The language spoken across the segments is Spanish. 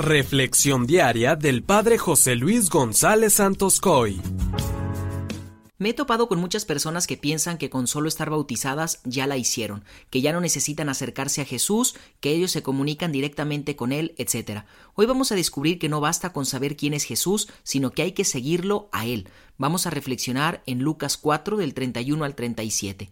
Reflexión diaria del Padre José Luis González Santos Coy. Me he topado con muchas personas que piensan que con solo estar bautizadas ya la hicieron, que ya no necesitan acercarse a Jesús, que ellos se comunican directamente con Él, etc. Hoy vamos a descubrir que no basta con saber quién es Jesús, sino que hay que seguirlo a Él. Vamos a reflexionar en Lucas 4 del 31 al 37.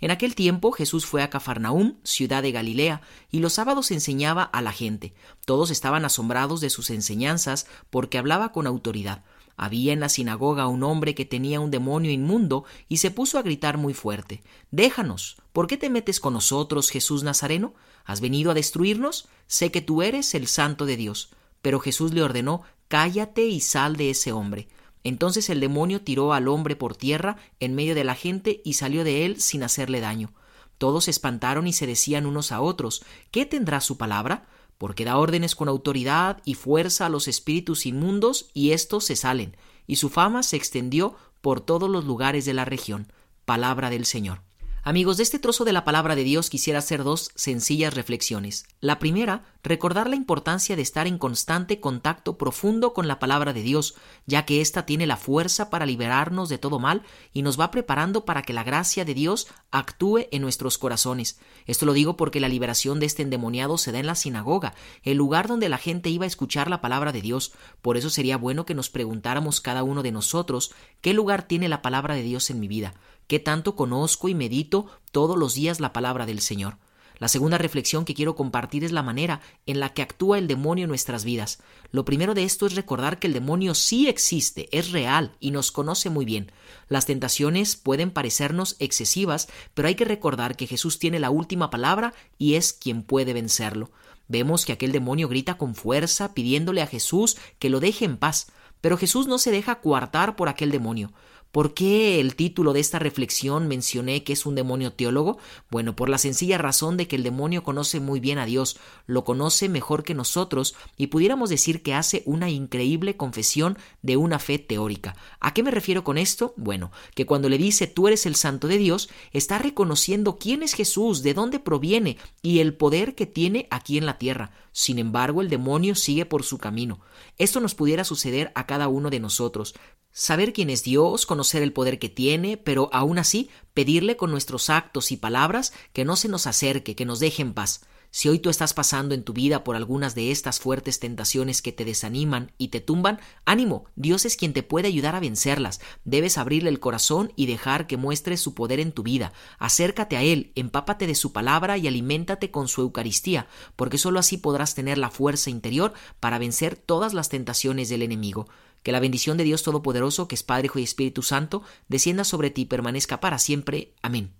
En aquel tiempo Jesús fue a Cafarnaúm, ciudad de Galilea, y los sábados enseñaba a la gente. Todos estaban asombrados de sus enseñanzas porque hablaba con autoridad. Había en la sinagoga un hombre que tenía un demonio inmundo y se puso a gritar muy fuerte Déjanos. ¿Por qué te metes con nosotros, Jesús Nazareno? ¿Has venido a destruirnos? Sé que tú eres el santo de Dios. Pero Jesús le ordenó Cállate y sal de ese hombre. Entonces el demonio tiró al hombre por tierra en medio de la gente y salió de él sin hacerle daño. Todos se espantaron y se decían unos a otros ¿Qué tendrá su palabra? Porque da órdenes con autoridad y fuerza a los espíritus inmundos y éstos se salen, y su fama se extendió por todos los lugares de la región. Palabra del Señor. Amigos, de este trozo de la palabra de Dios quisiera hacer dos sencillas reflexiones. La primera, recordar la importancia de estar en constante contacto profundo con la palabra de Dios, ya que ésta tiene la fuerza para liberarnos de todo mal y nos va preparando para que la gracia de Dios actúe en nuestros corazones. Esto lo digo porque la liberación de este endemoniado se da en la sinagoga, el lugar donde la gente iba a escuchar la palabra de Dios. Por eso sería bueno que nos preguntáramos cada uno de nosotros qué lugar tiene la palabra de Dios en mi vida qué tanto conozco y medito todos los días la palabra del Señor. La segunda reflexión que quiero compartir es la manera en la que actúa el demonio en nuestras vidas. Lo primero de esto es recordar que el demonio sí existe, es real y nos conoce muy bien. Las tentaciones pueden parecernos excesivas, pero hay que recordar que Jesús tiene la última palabra y es quien puede vencerlo. Vemos que aquel demonio grita con fuerza pidiéndole a Jesús que lo deje en paz, pero Jesús no se deja coartar por aquel demonio. ¿Por qué el título de esta reflexión mencioné que es un demonio teólogo? Bueno, por la sencilla razón de que el demonio conoce muy bien a Dios, lo conoce mejor que nosotros y pudiéramos decir que hace una increíble confesión de una fe teórica. ¿A qué me refiero con esto? Bueno, que cuando le dice tú eres el santo de Dios, está reconociendo quién es Jesús, de dónde proviene y el poder que tiene aquí en la tierra. Sin embargo, el demonio sigue por su camino. Esto nos pudiera suceder a cada uno de nosotros. Saber quién es Dios, conocer el poder que tiene, pero aún así pedirle con nuestros actos y palabras que no se nos acerque, que nos deje en paz. Si hoy tú estás pasando en tu vida por algunas de estas fuertes tentaciones que te desaniman y te tumban, ánimo, Dios es quien te puede ayudar a vencerlas. Debes abrirle el corazón y dejar que muestre su poder en tu vida. Acércate a Él, empápate de su palabra y aliméntate con su Eucaristía, porque sólo así podrás tener la fuerza interior para vencer todas las tentaciones del enemigo. Que la bendición de Dios Todopoderoso, que es Padre, Hijo y Espíritu Santo, descienda sobre ti y permanezca para siempre. Amén.